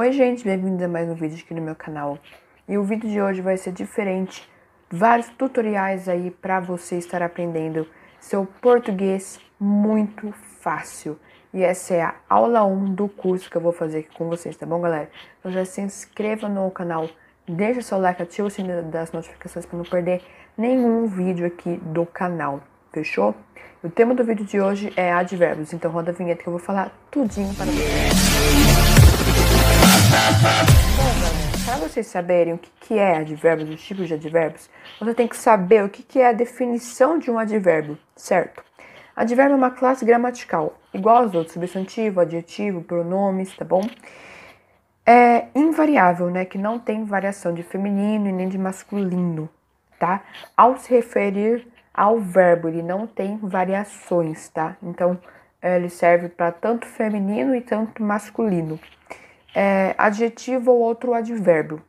Oi gente, bem-vindos a mais um vídeo aqui no meu canal. E o vídeo de hoje vai ser diferente, vários tutoriais aí para você estar aprendendo seu português muito fácil. E essa é a aula 1 do curso que eu vou fazer aqui com vocês, tá bom, galera? Então já se inscreva no canal, deixa seu like, ativa o sininho das notificações para não perder nenhum vídeo aqui do canal, fechou? O tema do vídeo de hoje é advérbios, então roda a vinheta que eu vou falar tudinho para vocês. Para vocês saberem o que é advérbios, os tipos de advérbios, você tem que saber o que é a definição de um advérbio, certo? Advérbio é uma classe gramatical, igual aos outros, substantivo, adjetivo, pronomes, tá bom? É invariável, né? Que não tem variação de feminino e nem de masculino, tá? Ao se referir ao verbo, ele não tem variações, tá? Então, ele serve para tanto feminino e tanto masculino. É, adjetivo ou outro advérbio.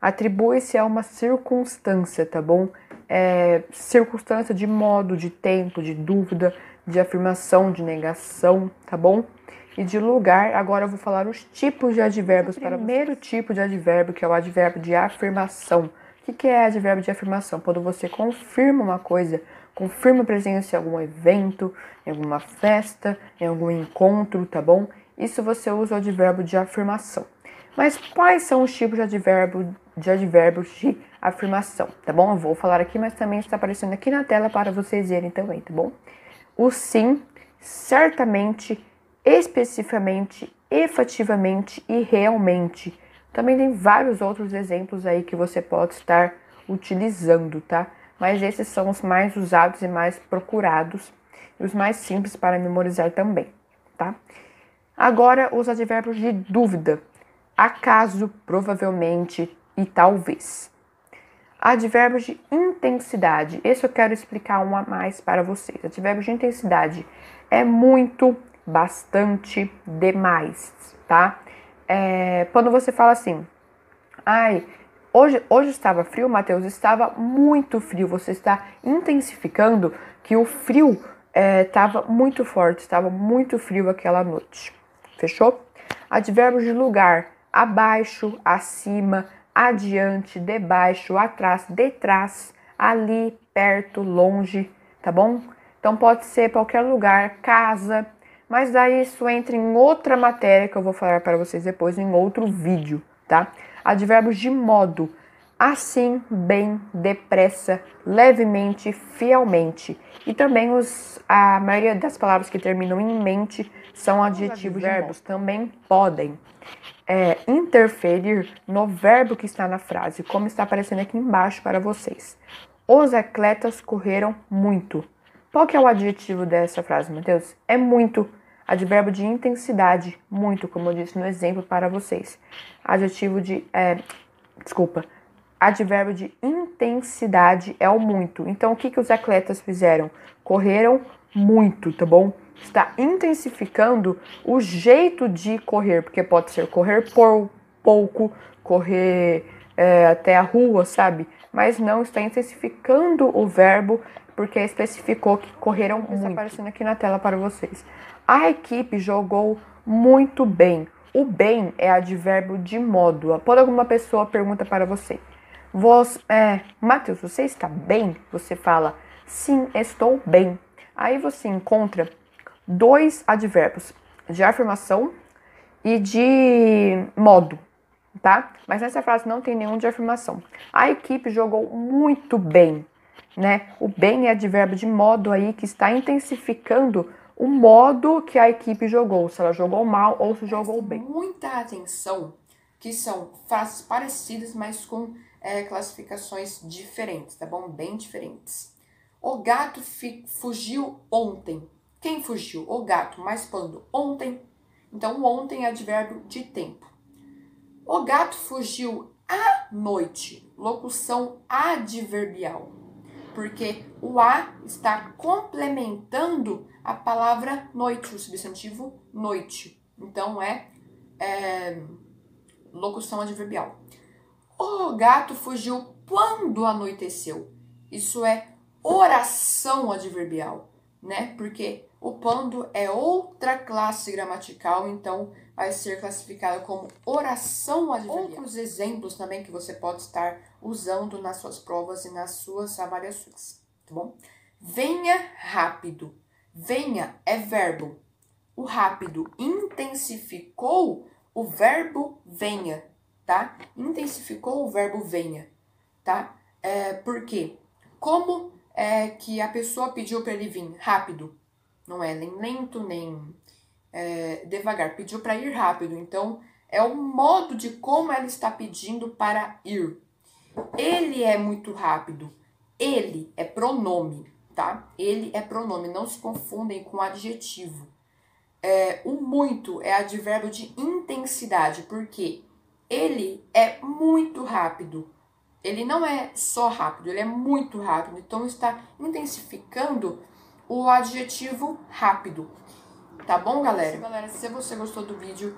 Atribui-se a uma circunstância, tá bom? É, circunstância de modo, de tempo, de dúvida, de afirmação, de negação, tá bom? E de lugar, agora eu vou falar os tipos de advérbios para o primeiro tipo de advérbio, que é o advérbio de afirmação. O que é advérbio de afirmação? Quando você confirma uma coisa, confirma a presença em algum evento, em alguma festa, em algum encontro, tá bom? Isso você usa o advérbio de afirmação. Mas quais são os tipos de advérbio de advérbios de afirmação, tá bom? Eu vou falar aqui, mas também está aparecendo aqui na tela para vocês verem também, tá bom? O sim, certamente, especificamente, efetivamente e realmente também tem vários outros exemplos aí que você pode estar utilizando, tá? Mas esses são os mais usados e mais procurados e os mais simples para memorizar também, tá? Agora, os advérbios de dúvida. Acaso, provavelmente e talvez. Advérbios de intensidade. Esse eu quero explicar um a mais para vocês. Advérbios de intensidade é muito, bastante, demais, tá? é, quando você fala assim, ai, hoje, hoje estava frio, Mateus, estava muito frio, você está intensificando que o frio estava é, muito forte, estava muito frio aquela noite. Fechou? Advérbios de lugar, abaixo, acima, adiante, debaixo, atrás, detrás, ali, perto, longe, tá bom? Então pode ser qualquer lugar, casa, mas daí isso entra em outra matéria que eu vou falar para vocês depois em outro vídeo, tá? Advérbios de modo, assim, bem, depressa, levemente, fielmente. E também os, a maioria das palavras que terminam em mente são adjetivos verbos, também podem é, interferir no verbo que está na frase, como está aparecendo aqui embaixo para vocês. Os atletas correram muito. Qual que é o adjetivo dessa frase, Matheus? É muito Advérbio de intensidade, muito, como eu disse no exemplo para vocês. Adjetivo de. É, desculpa. Advérbio de intensidade é o muito. Então, o que, que os atletas fizeram? Correram muito, tá bom? Está intensificando o jeito de correr, porque pode ser correr por pouco, correr é, até a rua, sabe? Mas não está intensificando o verbo porque especificou que correram muito. Está aparecendo aqui na tela para vocês. A equipe jogou muito bem. O bem é advérbio de modo. Quando alguma pessoa pergunta para você, você é, Matheus, você está bem? Você fala, sim, estou bem. Aí você encontra dois advérbios de afirmação e de modo, tá? Mas nessa frase não tem nenhum de afirmação. A equipe jogou muito bem, né? O bem é advérbio de modo aí que está intensificando o modo que a equipe jogou, se ela jogou mal ou se jogou bem. Muita atenção, que são frases parecidas, mas com é, classificações diferentes, tá bom? Bem diferentes. O gato fugiu ontem. Quem fugiu? O gato, mas quando? Ontem. Então, ontem é advérbio de tempo. O gato fugiu à noite. Locução adverbial porque o a está complementando a palavra noite, o substantivo noite. Então é, é locução adverbial. O gato fugiu quando anoiteceu. Isso é oração adverbial, né? Porque o quando é outra classe gramatical, então vai ser classificado como oração adverbial. Outros exemplos também que você pode estar usando nas suas provas e nas suas avaliações, tá bom? Venha rápido. Venha é verbo. O rápido intensificou o verbo venha, tá? Intensificou o verbo venha, tá? É, por quê? Como é que a pessoa pediu para ele vir rápido? Não é nem lento, nem é, devagar. Pediu para ir rápido. Então, é o modo de como ela está pedindo para ir. Ele é muito rápido. Ele é pronome, tá? Ele é pronome. Não se confundem com adjetivo. É, o muito é advérbio de intensidade, porque ele é muito rápido. Ele não é só rápido, ele é muito rápido. Então está intensificando o adjetivo rápido. Tá bom, galera? Galera, se você gostou do vídeo,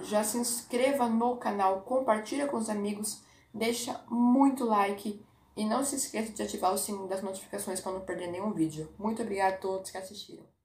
já se inscreva no canal, compartilha com os amigos, deixa muito like e não se esqueça de ativar o sininho das notificações para não perder nenhum vídeo. Muito obrigada a todos que assistiram.